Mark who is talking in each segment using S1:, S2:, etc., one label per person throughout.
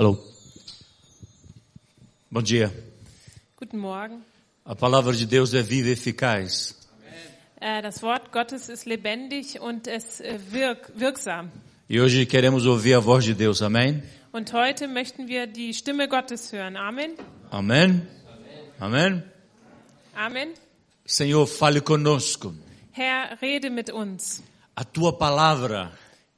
S1: Alô. Bom dia.
S2: Guten Morgen.
S1: A palavra de Deus é viva e eficaz.
S2: Äh, Das Wort Gottes ist lebendig und es äh, wirk wirksam.
S1: E hoje queremos ouvir a voz de Deus. Amém?
S2: Und heute möchten wir die Stimme Gottes hören. Amen.
S1: Amém? Amém?
S2: Amen.
S1: Senhor, fale conosco.
S2: Herr, rede mit uns.
S1: A tua palavra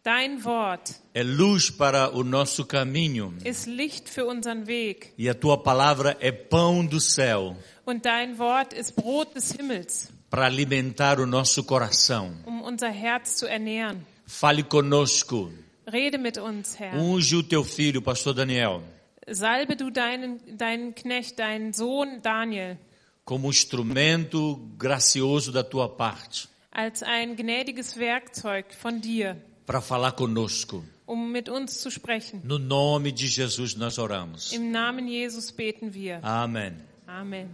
S2: Dein Wort
S1: é luz para o nosso caminho.
S2: ist Licht für unseren Weg
S1: E a tua palavra é pão do céu
S2: und dein Wort ist Brot des Himmels,
S1: para alimentar o nosso coração.
S2: um unser Herz zu ernähren.
S1: Fale conosco.
S2: Rede mit uns, Herr.
S1: Unge o teu filho, pastor Daniel,
S2: Salbe du deinen, deinen Knecht, deinen Sohn Daniel,
S1: como instrumento gracioso da tua parte
S2: als ein gnädiges Werkzeug von dir,
S1: para falar conosco.
S2: um mit uns zu sprechen.
S1: No nome de Jesus nós oramos.
S2: Im Namen Jesus beten wir.
S1: Amém.
S2: Amen.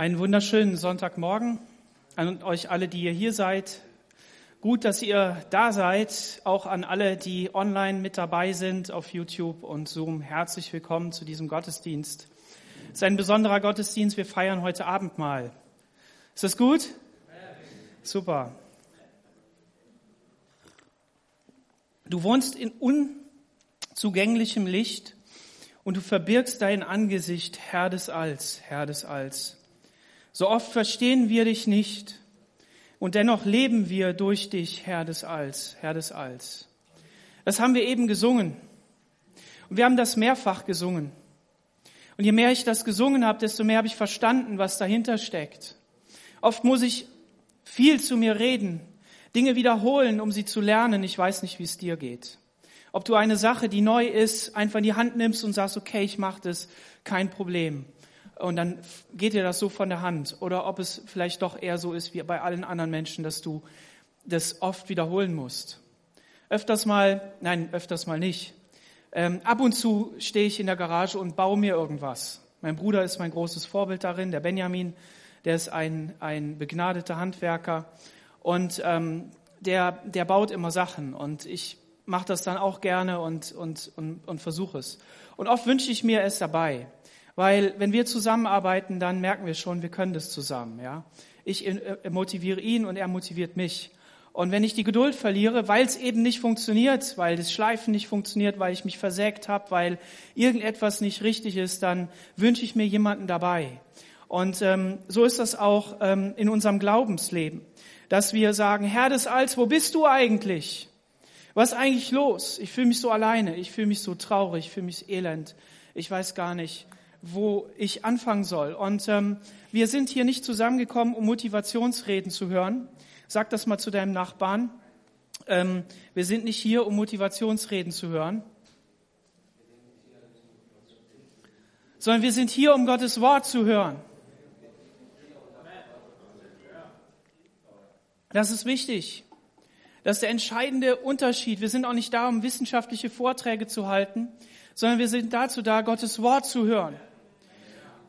S3: Einen wunderschönen Sonntagmorgen an euch alle, die ihr hier seid. Gut, dass ihr da seid. Auch an alle, die online mit dabei sind auf YouTube und Zoom. Herzlich willkommen zu diesem Gottesdienst. Es ist ein besonderer Gottesdienst. Wir feiern heute Abendmahl. Ist das gut? Super. Du wohnst in unzugänglichem Licht und du verbirgst dein Angesicht, Herr des Alls, Herr des Alls. So oft verstehen wir dich nicht und dennoch leben wir durch dich, Herr des Alls, Herr des Alls. Das haben wir eben gesungen. Und wir haben das mehrfach gesungen. Und je mehr ich das gesungen habe, desto mehr habe ich verstanden, was dahinter steckt. Oft muss ich viel zu mir reden, Dinge wiederholen, um sie zu lernen. Ich weiß nicht, wie es dir geht. Ob du eine Sache, die neu ist, einfach in die Hand nimmst und sagst, okay, ich mache das, kein Problem und dann geht dir das so von der Hand. Oder ob es vielleicht doch eher so ist wie bei allen anderen Menschen, dass du das oft wiederholen musst. Öfters mal, nein, öfters mal nicht. Ähm, ab und zu stehe ich in der Garage und baue mir irgendwas. Mein Bruder ist mein großes Vorbild darin, der Benjamin, der ist ein, ein begnadeter Handwerker und ähm, der, der baut immer Sachen und ich mache das dann auch gerne und, und, und, und versuche es. Und oft wünsche ich mir es dabei. Weil wenn wir zusammenarbeiten, dann merken wir schon, wir können das zusammen. Ja? Ich äh, motiviere ihn und er motiviert mich. Und wenn ich die Geduld verliere, weil es eben nicht funktioniert, weil das Schleifen nicht funktioniert, weil ich mich versägt habe, weil irgendetwas nicht richtig ist, dann wünsche ich mir jemanden dabei. Und ähm, so ist das auch ähm, in unserem Glaubensleben, dass wir sagen, Herr des Alls, wo bist du eigentlich? Was ist eigentlich los? Ich fühle mich so alleine, ich fühle mich so traurig, ich fühle mich elend. Ich weiß gar nicht, wo ich anfangen soll. Und ähm, wir sind hier nicht zusammengekommen, um Motivationsreden zu hören. Sag das mal zu deinem Nachbarn. Ähm, wir sind nicht hier, um Motivationsreden zu hören, sondern wir sind hier, um Gottes Wort zu hören. Das ist wichtig. Das ist der entscheidende Unterschied. Wir sind auch nicht da, um wissenschaftliche Vorträge zu halten, sondern wir sind dazu da, Gottes Wort zu hören.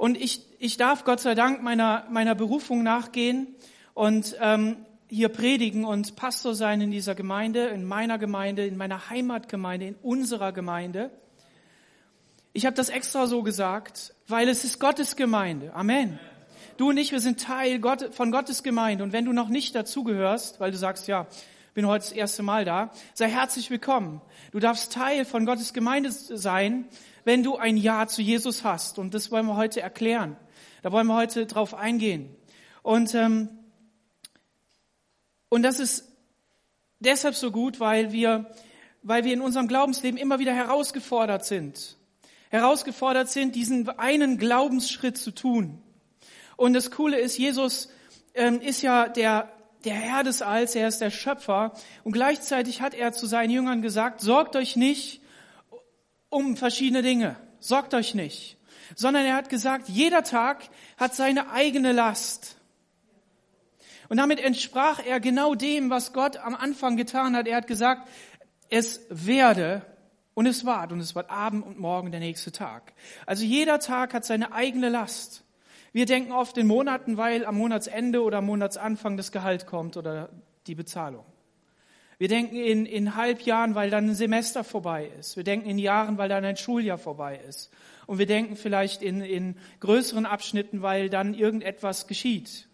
S3: Und ich, ich darf Gott sei Dank meiner, meiner Berufung nachgehen und ähm, hier predigen und Pastor sein in dieser Gemeinde, in meiner Gemeinde, in meiner Heimatgemeinde, in unserer Gemeinde. Ich habe das extra so gesagt, weil es ist Gottes Gemeinde. Amen. Du und ich, wir sind Teil Gott, von Gottes Gemeinde. Und wenn du noch nicht dazugehörst, weil du sagst, ja, bin heute das erste Mal da, sei herzlich willkommen. Du darfst Teil von Gottes Gemeinde sein, wenn du ein Ja zu Jesus hast. Und das wollen wir heute erklären. Da wollen wir heute drauf eingehen. Und, ähm, und das ist deshalb so gut, weil wir, weil wir in unserem Glaubensleben immer wieder herausgefordert sind. Herausgefordert sind, diesen einen Glaubensschritt zu tun. Und das Coole ist, Jesus ähm, ist ja der der Herr des Alls, er ist der Schöpfer. Und gleichzeitig hat er zu seinen Jüngern gesagt, sorgt euch nicht um verschiedene Dinge. Sorgt euch nicht. Sondern er hat gesagt, jeder Tag hat seine eigene Last. Und damit entsprach er genau dem, was Gott am Anfang getan hat. Er hat gesagt, es werde und es ward und es wird Abend und Morgen der nächste Tag. Also jeder Tag hat seine eigene Last. Wir denken oft in Monaten, weil am Monatsende oder am Monatsanfang das Gehalt kommt oder die Bezahlung. Wir denken in, in Halbjahren, weil dann ein Semester vorbei ist. Wir denken in Jahren, weil dann ein Schuljahr vorbei ist. Und wir denken vielleicht in, in größeren Abschnitten, weil dann irgendetwas geschieht.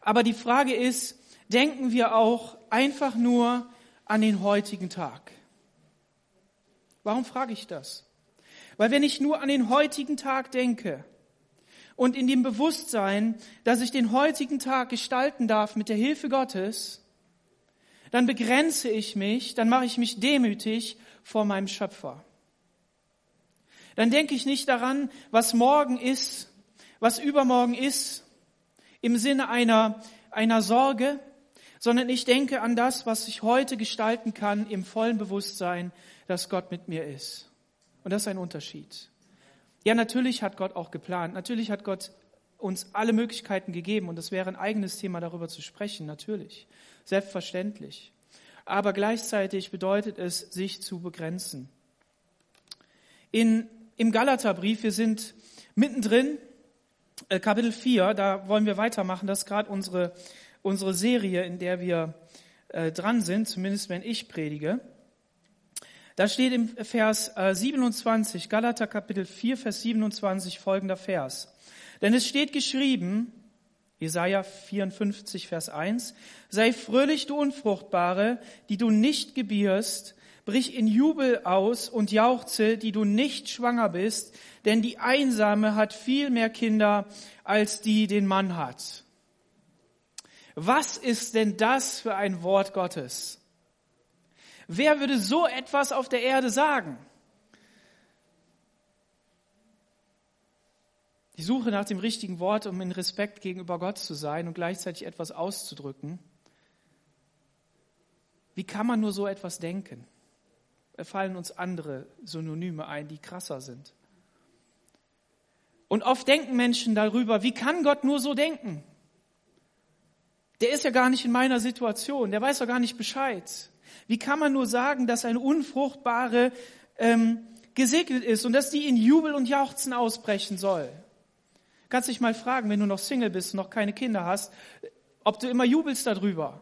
S3: Aber die Frage ist, denken wir auch einfach nur an den heutigen Tag? Warum frage ich das? Weil wenn ich nur an den heutigen Tag denke, und in dem Bewusstsein, dass ich den heutigen Tag gestalten darf mit der Hilfe Gottes, dann begrenze ich mich, dann mache ich mich demütig vor meinem Schöpfer. Dann denke ich nicht daran, was morgen ist, was übermorgen ist, im Sinne einer, einer Sorge, sondern ich denke an das, was ich heute gestalten kann, im vollen Bewusstsein, dass Gott mit mir ist. Und das ist ein Unterschied. Ja, natürlich hat Gott auch geplant. Natürlich hat Gott uns alle Möglichkeiten gegeben und es wäre ein eigenes Thema, darüber zu sprechen. Natürlich. Selbstverständlich. Aber gleichzeitig bedeutet es, sich zu begrenzen. In, Im Galaterbrief, wir sind mittendrin, äh, Kapitel 4, da wollen wir weitermachen. Das ist gerade unsere, unsere Serie, in der wir äh, dran sind, zumindest wenn ich predige. Da steht im Vers 27, äh, Galater Kapitel 4, Vers 27 folgender Vers. Denn es steht geschrieben, Jesaja 54, Vers 1, sei fröhlich, du Unfruchtbare, die du nicht gebierst, brich in Jubel aus und jauchze, die du nicht schwanger bist, denn die Einsame hat viel mehr Kinder, als die den Mann hat. Was ist denn das für ein Wort Gottes? Wer würde so etwas auf der Erde sagen? Suche nach dem richtigen Wort, um in Respekt gegenüber Gott zu sein und gleichzeitig etwas auszudrücken. Wie kann man nur so etwas denken? Da fallen uns andere Synonyme ein, die krasser sind. Und oft denken Menschen darüber, wie kann Gott nur so denken? Der ist ja gar nicht in meiner Situation, der weiß ja gar nicht Bescheid. Wie kann man nur sagen, dass eine unfruchtbare ähm, gesegnet ist und dass die in Jubel und Jauchzen ausbrechen soll? Kannst dich mal fragen, wenn du noch Single bist und noch keine Kinder hast, ob du immer jubelst darüber.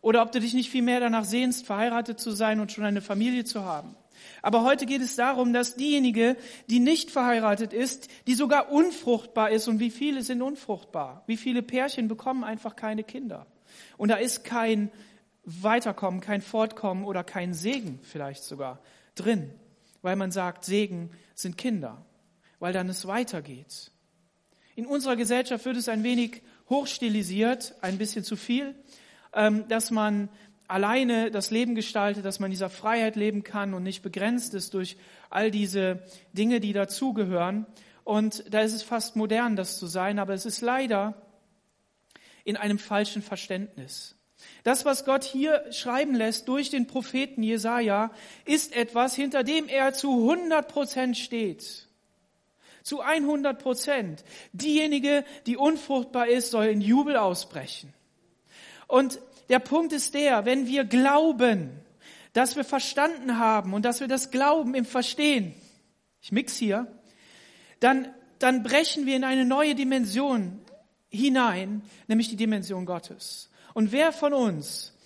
S3: Oder ob du dich nicht viel mehr danach sehnst, verheiratet zu sein und schon eine Familie zu haben. Aber heute geht es darum, dass diejenige, die nicht verheiratet ist, die sogar unfruchtbar ist, und wie viele sind unfruchtbar? Wie viele Pärchen bekommen einfach keine Kinder? Und da ist kein Weiterkommen, kein Fortkommen oder kein Segen vielleicht sogar drin, weil man sagt, Segen sind Kinder, weil dann es weitergeht. In unserer Gesellschaft wird es ein wenig hochstilisiert, ein bisschen zu viel, ähm, dass man alleine das Leben gestaltet, dass man dieser Freiheit leben kann und nicht begrenzt ist durch all diese Dinge, die dazugehören. Und da ist es fast modern, das zu sein, aber es ist leider in einem falschen Verständnis. Das, was Gott hier schreiben lässt durch den Propheten Jesaja, ist etwas, hinter dem er zu 100 Prozent steht. Zu 100 Prozent. Diejenige, die unfruchtbar ist, soll in Jubel ausbrechen. Und der Punkt ist der, wenn wir glauben, dass wir verstanden haben und dass wir das Glauben im Verstehen, ich mix hier, dann, dann brechen wir in eine neue Dimension hinein, nämlich die Dimension Gottes. Und wer von uns,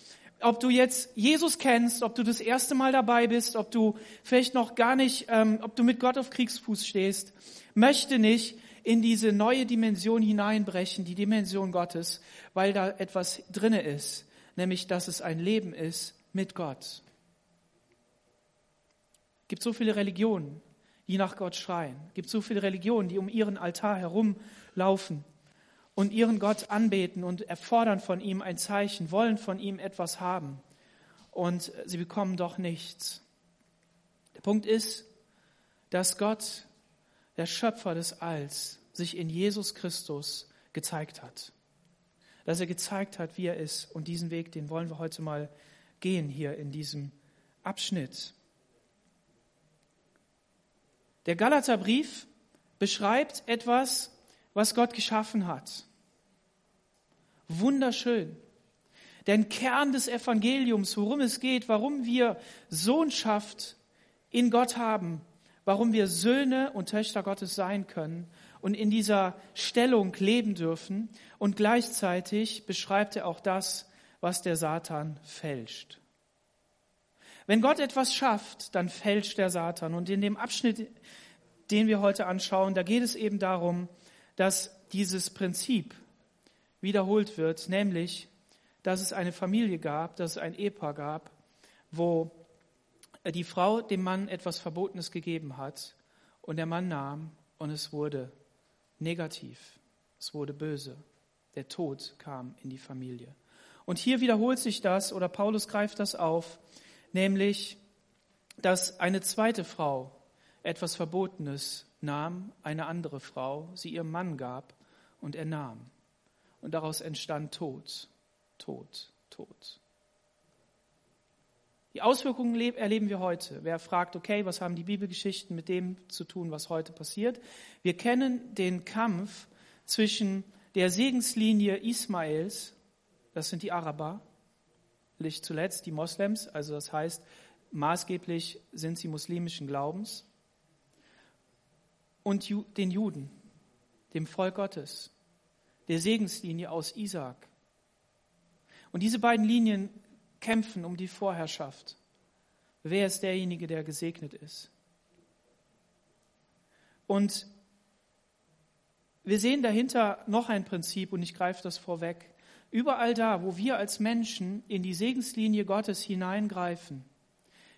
S3: ob du jetzt Jesus kennst, ob du das erste Mal dabei bist, ob du vielleicht noch gar nicht, ähm, ob du mit Gott auf Kriegsfuß stehst, möchte nicht in diese neue Dimension hineinbrechen, die Dimension Gottes, weil da etwas drinne ist, nämlich dass es ein Leben ist mit Gott. Es gibt so viele Religionen, die nach Gott schreien. Es gibt so viele Religionen, die um ihren Altar herumlaufen und ihren Gott anbeten und erfordern von ihm ein Zeichen, wollen von ihm etwas haben. Und sie bekommen doch nichts. Der Punkt ist, dass Gott, der Schöpfer des Alls, sich in Jesus Christus gezeigt hat. dass er gezeigt hat, wie er ist. Und diesen Weg, den wollen wir heute mal gehen hier in diesem Abschnitt. Der Galaterbrief beschreibt etwas, was Gott geschaffen hat. Wunderschön. Den Kern des Evangeliums, worum es geht, warum wir Sohnschaft in Gott haben, warum wir Söhne und Töchter Gottes sein können und in dieser Stellung leben dürfen. Und gleichzeitig beschreibt er auch das, was der Satan fälscht. Wenn Gott etwas schafft, dann fälscht der Satan. Und in dem Abschnitt, den wir heute anschauen, da geht es eben darum, dass dieses Prinzip wiederholt wird, nämlich, dass es eine Familie gab, dass es ein Ehepaar gab, wo die Frau dem Mann etwas Verbotenes gegeben hat und der Mann nahm und es wurde negativ, es wurde böse. Der Tod kam in die Familie. Und hier wiederholt sich das, oder Paulus greift das auf, nämlich, dass eine zweite Frau etwas Verbotenes nahm, eine andere Frau, sie ihrem Mann gab und er nahm. Und daraus entstand Tod, Tod, Tod. Die Auswirkungen erleben wir heute. Wer fragt, okay, was haben die Bibelgeschichten mit dem zu tun, was heute passiert? Wir kennen den Kampf zwischen der Segenslinie Ismaels, das sind die Araber, nicht zuletzt die Moslems, also das heißt, maßgeblich sind sie muslimischen Glaubens, und den Juden, dem Volk Gottes, der Segenslinie aus Isaak. Und diese beiden Linien kämpfen um die Vorherrschaft. Wer ist derjenige, der gesegnet ist? Und wir sehen dahinter noch ein Prinzip und ich greife das vorweg. Überall da, wo wir als Menschen in die Segenslinie Gottes hineingreifen,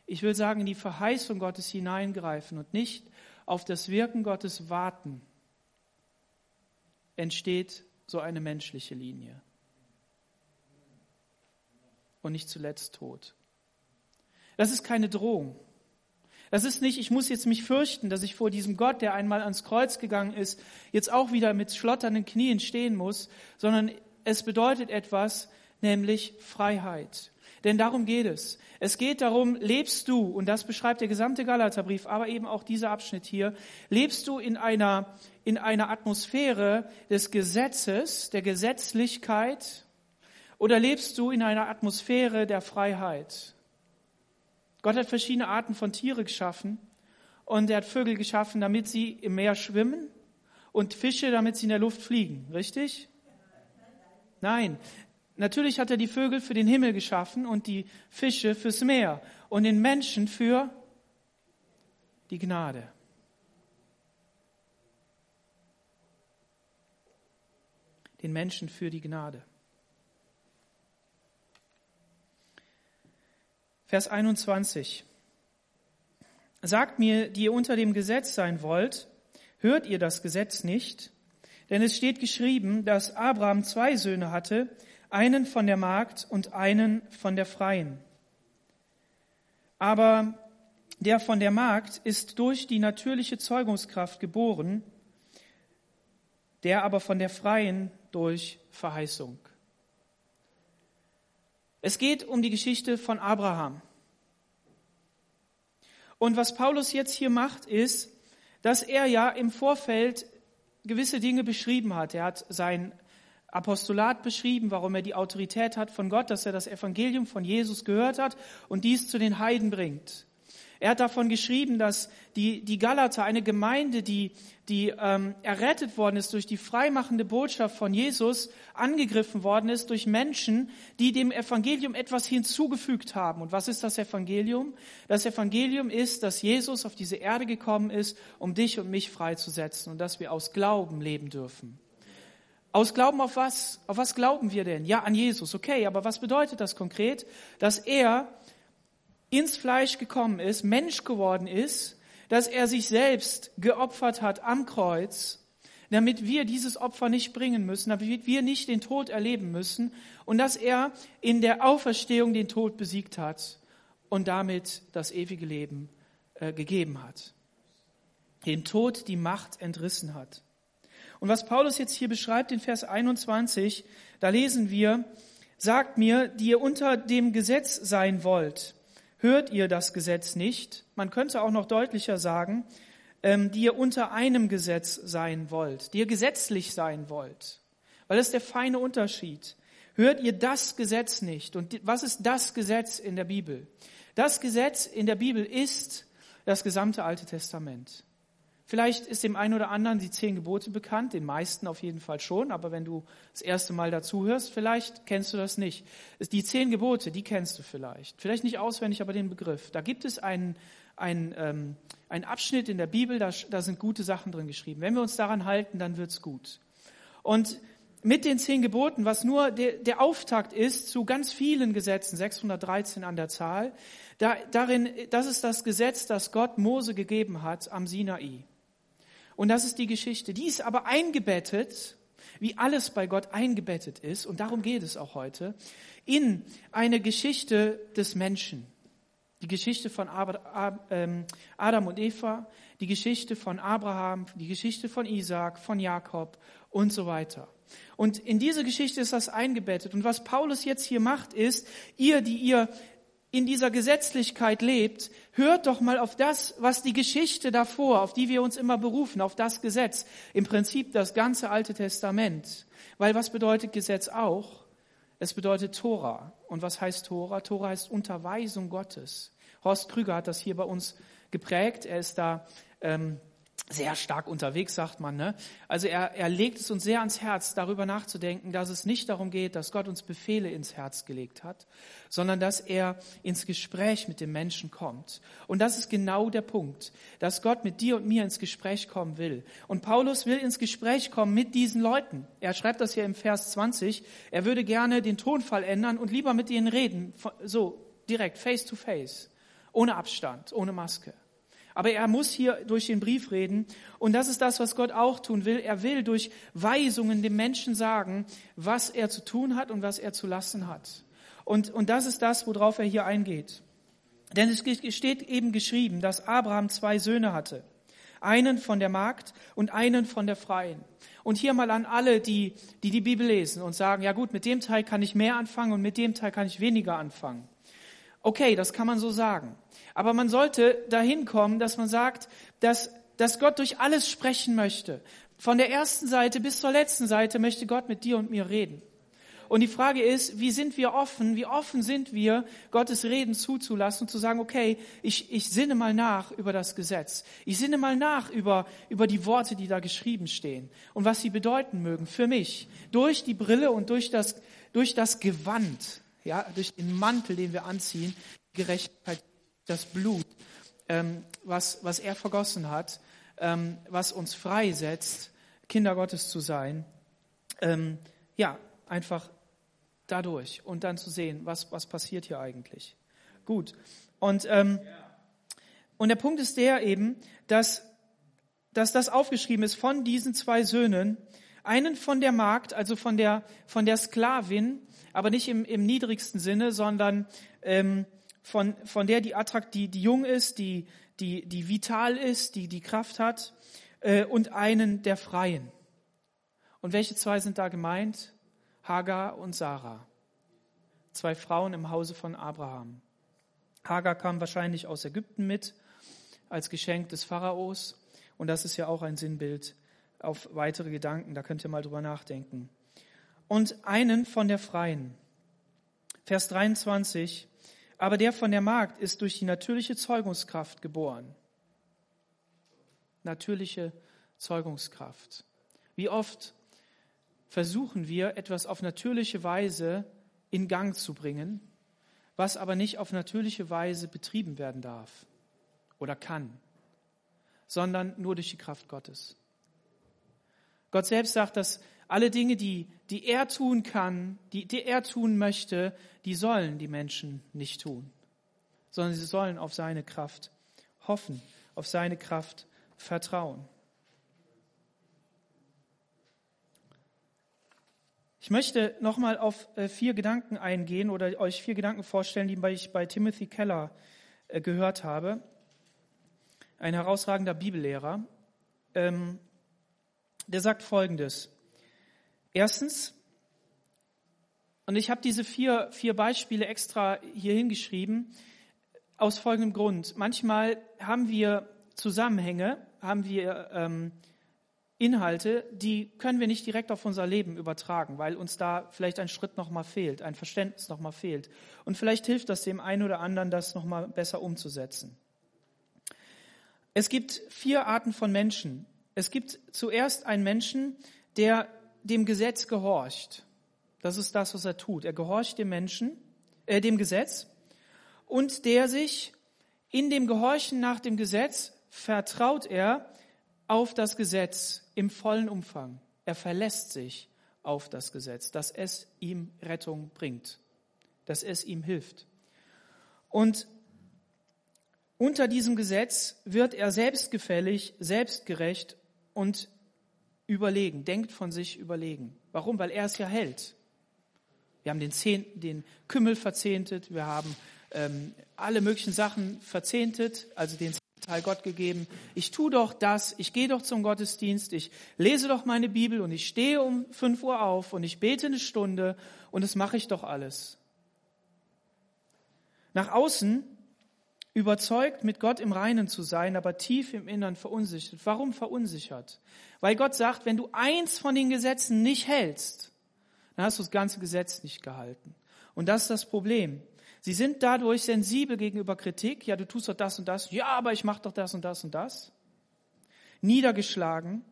S3: ich will sagen, in die Verheißung Gottes hineingreifen und nicht auf das Wirken Gottes warten, entsteht so eine menschliche Linie und nicht zuletzt Tod. Das ist keine Drohung. Das ist nicht, ich muss jetzt mich fürchten, dass ich vor diesem Gott, der einmal ans Kreuz gegangen ist, jetzt auch wieder mit schlotternden Knien stehen muss, sondern es bedeutet etwas, nämlich Freiheit. Denn darum geht es. Es geht darum, lebst du, und das beschreibt der gesamte Galaterbrief, aber eben auch dieser Abschnitt hier, lebst du in einer, in einer Atmosphäre des Gesetzes, der Gesetzlichkeit, oder lebst du in einer Atmosphäre der Freiheit? Gott hat verschiedene Arten von Tiere geschaffen und er hat Vögel geschaffen, damit sie im Meer schwimmen und Fische, damit sie in der Luft fliegen. Richtig? Nein. Natürlich hat er die Vögel für den Himmel geschaffen und die Fische fürs Meer und den Menschen für die Gnade. Den Menschen für die Gnade. Vers 21. Sagt mir, die ihr unter dem Gesetz sein wollt, hört ihr das Gesetz nicht? Denn es steht geschrieben, dass Abraham zwei Söhne hatte, einen von der Magd und einen von der Freien. Aber der von der Magd ist durch die natürliche Zeugungskraft geboren, der aber von der Freien durch Verheißung. Es geht um die Geschichte von Abraham. Und was Paulus jetzt hier macht, ist, dass er ja im Vorfeld gewisse Dinge beschrieben hat. Er hat sein Apostolat beschrieben, warum er die Autorität hat von Gott, dass er das Evangelium von Jesus gehört hat und dies zu den Heiden bringt. Er hat davon geschrieben, dass die, die Galater, eine Gemeinde, die, die ähm, errettet worden ist durch die freimachende Botschaft von Jesus, angegriffen worden ist durch Menschen, die dem Evangelium etwas hinzugefügt haben. Und was ist das Evangelium? Das Evangelium ist, dass Jesus auf diese Erde gekommen ist, um dich und mich freizusetzen und dass wir aus Glauben leben dürfen. Aus Glauben auf was? Auf was glauben wir denn? Ja, an Jesus. Okay, aber was bedeutet das konkret? Dass er ins Fleisch gekommen ist, Mensch geworden ist, dass er sich selbst geopfert hat am Kreuz, damit wir dieses Opfer nicht bringen müssen, damit wir nicht den Tod erleben müssen und dass er in der Auferstehung den Tod besiegt hat und damit das ewige Leben äh, gegeben hat. Den Tod die Macht entrissen hat. Und was Paulus jetzt hier beschreibt in Vers 21, da lesen wir, sagt mir, die ihr unter dem Gesetz sein wollt, hört ihr das Gesetz nicht? Man könnte auch noch deutlicher sagen, ähm, die ihr unter einem Gesetz sein wollt, die ihr gesetzlich sein wollt. Weil das ist der feine Unterschied. Hört ihr das Gesetz nicht? Und was ist das Gesetz in der Bibel? Das Gesetz in der Bibel ist das gesamte Alte Testament. Vielleicht ist dem einen oder anderen die zehn Gebote bekannt, den meisten auf jeden Fall schon, aber wenn du das erste Mal dazu hörst, vielleicht kennst du das nicht. Die zehn Gebote, die kennst du vielleicht. Vielleicht nicht auswendig, aber den Begriff. Da gibt es einen, einen, ähm, einen Abschnitt in der Bibel, da, da sind gute Sachen drin geschrieben. Wenn wir uns daran halten, dann wird's gut. Und mit den zehn Geboten, was nur der, der Auftakt ist zu ganz vielen Gesetzen, 613 an der Zahl, da, darin, das ist das Gesetz, das Gott Mose gegeben hat am Sinai. Und das ist die Geschichte. Die ist aber eingebettet, wie alles bei Gott eingebettet ist, und darum geht es auch heute, in eine Geschichte des Menschen. Die Geschichte von ähm, Adam und Eva, die Geschichte von Abraham, die Geschichte von Isaac, von Jakob und so weiter. Und in diese Geschichte ist das eingebettet. Und was Paulus jetzt hier macht, ist, ihr, die ihr in dieser Gesetzlichkeit lebt, hört doch mal auf das, was die Geschichte davor, auf die wir uns immer berufen, auf das Gesetz, im Prinzip das ganze Alte Testament. Weil was bedeutet Gesetz auch? Es bedeutet Tora. Und was heißt Tora? Tora heißt Unterweisung Gottes. Horst Krüger hat das hier bei uns geprägt. Er ist da ähm, sehr stark unterwegs, sagt man. Ne? Also er, er legt es uns sehr ans Herz, darüber nachzudenken, dass es nicht darum geht, dass Gott uns Befehle ins Herz gelegt hat, sondern dass er ins Gespräch mit dem Menschen kommt. Und das ist genau der Punkt, dass Gott mit dir und mir ins Gespräch kommen will. Und Paulus will ins Gespräch kommen mit diesen Leuten. Er schreibt das hier im Vers 20. Er würde gerne den Tonfall ändern und lieber mit ihnen reden, so direkt, face to face, ohne Abstand, ohne Maske. Aber er muss hier durch den Brief reden. Und das ist das, was Gott auch tun will. Er will durch Weisungen dem Menschen sagen, was er zu tun hat und was er zu lassen hat. Und, und das ist das, worauf er hier eingeht. Denn es steht eben geschrieben, dass Abraham zwei Söhne hatte. Einen von der Magd und einen von der Freien. Und hier mal an alle, die, die die Bibel lesen und sagen, ja gut, mit dem Teil kann ich mehr anfangen und mit dem Teil kann ich weniger anfangen. Okay, das kann man so sagen. Aber man sollte dahin kommen, dass man sagt, dass, dass Gott durch alles sprechen möchte. Von der ersten Seite bis zur letzten Seite möchte Gott mit dir und mir reden. Und die Frage ist, wie sind wir offen, wie offen sind wir, Gottes Reden zuzulassen und zu sagen, okay, ich, ich sinne mal nach über das Gesetz. Ich sinne mal nach über, über die Worte, die da geschrieben stehen und was sie bedeuten mögen für mich. Durch die Brille und durch das, durch das Gewand, ja, durch den Mantel, den wir anziehen, Gerechtigkeit das Blut, ähm, was, was er vergossen hat, ähm, was uns freisetzt, Kinder Gottes zu sein. Ähm, ja, einfach dadurch und dann zu sehen, was, was passiert hier eigentlich. Gut. Und, ähm, und der Punkt ist der eben, dass, dass das aufgeschrieben ist von diesen zwei Söhnen, einen von der Magd, also von der, von der Sklavin, aber nicht im, im niedrigsten Sinne, sondern ähm, von, von der die attrakt, die, die jung ist, die, die, die vital ist, die die Kraft hat, äh, und einen der Freien. Und welche zwei sind da gemeint? Hagar und Sarah. Zwei Frauen im Hause von Abraham. Hagar kam wahrscheinlich aus Ägypten mit als Geschenk des Pharaos. Und das ist ja auch ein Sinnbild auf weitere Gedanken. Da könnt ihr mal drüber nachdenken. Und einen von der Freien. Vers 23 aber der von der Magd ist durch die natürliche Zeugungskraft geboren. Natürliche Zeugungskraft. Wie oft versuchen wir, etwas auf natürliche Weise in Gang zu bringen, was aber nicht auf natürliche Weise betrieben werden darf oder kann, sondern nur durch die Kraft Gottes. Gott selbst sagt, dass alle Dinge, die, die er tun kann, die, die er tun möchte, die sollen die Menschen nicht tun, sondern sie sollen auf seine Kraft hoffen, auf seine Kraft vertrauen. Ich möchte nochmal auf äh, vier Gedanken eingehen oder euch vier Gedanken vorstellen, die ich bei Timothy Keller äh, gehört habe. Ein herausragender Bibellehrer. Ähm, der sagt Folgendes. Erstens, und ich habe diese vier, vier Beispiele extra hier hingeschrieben, aus folgendem Grund. Manchmal haben wir Zusammenhänge, haben wir ähm, Inhalte, die können wir nicht direkt auf unser Leben übertragen, weil uns da vielleicht ein Schritt nochmal fehlt, ein Verständnis nochmal fehlt. Und vielleicht hilft das dem einen oder anderen, das nochmal besser umzusetzen. Es gibt vier Arten von Menschen. Es gibt zuerst einen Menschen, der dem Gesetz gehorcht. Das ist das, was er tut. Er gehorcht dem Menschen, äh, dem Gesetz und der sich in dem Gehorchen nach dem Gesetz vertraut er auf das Gesetz im vollen Umfang. Er verlässt sich auf das Gesetz, dass es ihm Rettung bringt, dass es ihm hilft. Und unter diesem Gesetz wird er selbstgefällig, selbstgerecht und überlegen, denkt von sich überlegen. Warum? Weil er es ja hält. Wir haben den, Zehn, den Kümmel verzehntet, wir haben ähm, alle möglichen Sachen verzehntet, also den Teil Gott gegeben. Ich tu doch das, ich gehe doch zum Gottesdienst, ich lese doch meine Bibel und ich stehe um fünf Uhr auf und ich bete eine Stunde und das mache ich doch alles. Nach außen überzeugt, mit Gott im Reinen zu sein, aber tief im Innern verunsichert. Warum verunsichert? Weil Gott sagt, wenn du eins von den Gesetzen nicht hältst, dann hast du das ganze Gesetz nicht gehalten. Und das ist das Problem. Sie sind dadurch sensibel gegenüber Kritik. Ja, du tust doch das und das. Ja, aber ich mache doch das und das und das. Niedergeschlagen,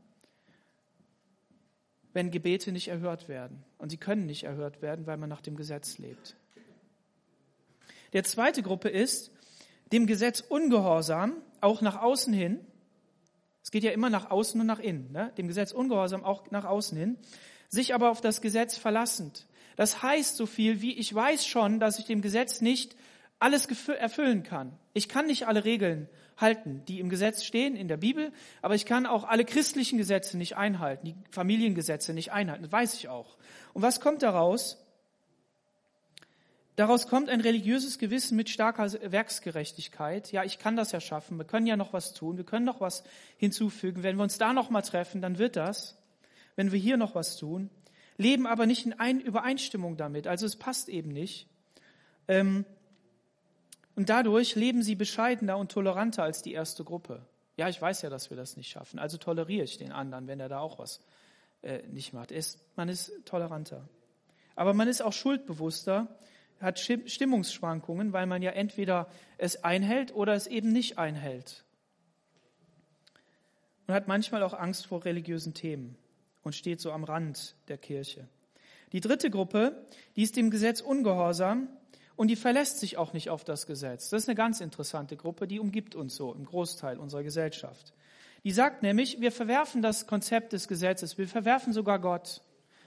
S3: wenn Gebete nicht erhört werden. Und sie können nicht erhört werden, weil man nach dem Gesetz lebt. Der zweite Gruppe ist, dem Gesetz ungehorsam, auch nach außen hin. Es geht ja immer nach außen und nach innen. Ne? Dem Gesetz ungehorsam, auch nach außen hin. Sich aber auf das Gesetz verlassend. Das heißt so viel wie, ich weiß schon, dass ich dem Gesetz nicht alles erfüllen kann. Ich kann nicht alle Regeln halten, die im Gesetz stehen, in der Bibel, aber ich kann auch alle christlichen Gesetze nicht einhalten, die Familiengesetze nicht einhalten, das weiß ich auch. Und was kommt daraus? Daraus kommt ein religiöses Gewissen mit starker Werksgerechtigkeit. Ja, ich kann das ja schaffen. Wir können ja noch was tun. Wir können noch was hinzufügen. Wenn wir uns da noch mal treffen, dann wird das. Wenn wir hier noch was tun, leben aber nicht in ein Übereinstimmung damit. Also es passt eben nicht. Ähm, und dadurch leben sie bescheidener und toleranter als die erste Gruppe. Ja, ich weiß ja, dass wir das nicht schaffen. Also toleriere ich den anderen, wenn er da auch was äh, nicht macht. Man ist toleranter. Aber man ist auch schuldbewusster hat Stimmungsschwankungen, weil man ja entweder es einhält oder es eben nicht einhält. Man hat manchmal auch Angst vor religiösen Themen und steht so am Rand der Kirche. Die dritte Gruppe, die ist dem Gesetz ungehorsam und die verlässt sich auch nicht auf das Gesetz. Das ist eine ganz interessante Gruppe, die umgibt uns so im Großteil unserer Gesellschaft. Die sagt nämlich, wir verwerfen das Konzept des Gesetzes, wir verwerfen sogar Gott.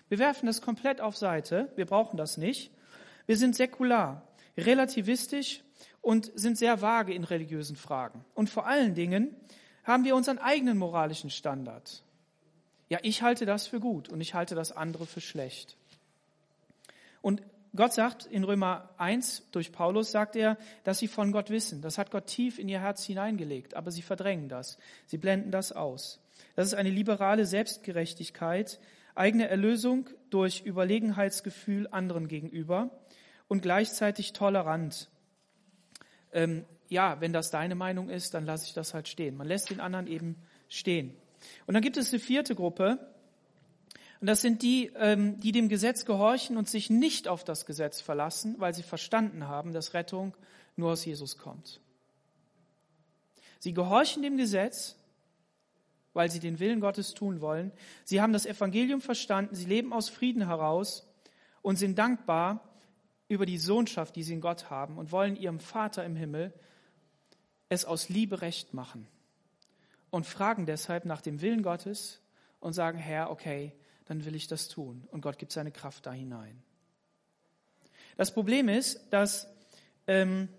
S3: Wir werfen das komplett auf Seite, wir brauchen das nicht wir sind säkular, relativistisch und sind sehr vage in religiösen Fragen. Und vor allen Dingen haben wir unseren eigenen moralischen Standard. Ja, ich halte das für gut und ich halte das andere für schlecht. Und Gott sagt in Römer 1, durch Paulus sagt er, dass sie von Gott wissen. Das hat Gott tief in ihr Herz hineingelegt, aber sie verdrängen das. Sie blenden das aus. Das ist eine liberale Selbstgerechtigkeit, eigene Erlösung durch Überlegenheitsgefühl anderen gegenüber und gleichzeitig tolerant. Ähm, ja, wenn das deine Meinung ist, dann lasse ich das halt stehen. Man lässt den anderen eben stehen. Und dann gibt es eine vierte Gruppe, und das sind die, ähm, die dem Gesetz gehorchen und sich nicht auf das Gesetz verlassen, weil sie verstanden haben, dass Rettung nur aus Jesus kommt. Sie gehorchen dem Gesetz, weil sie den Willen Gottes tun wollen. Sie haben das Evangelium verstanden, sie leben aus Frieden heraus und sind dankbar, über die Sohnschaft, die sie in Gott haben und wollen ihrem Vater im Himmel es aus Liebe recht machen und fragen deshalb nach dem Willen Gottes und sagen, Herr, okay, dann will ich das tun. Und Gott gibt seine Kraft da hinein. Das Problem ist, dass, ähm,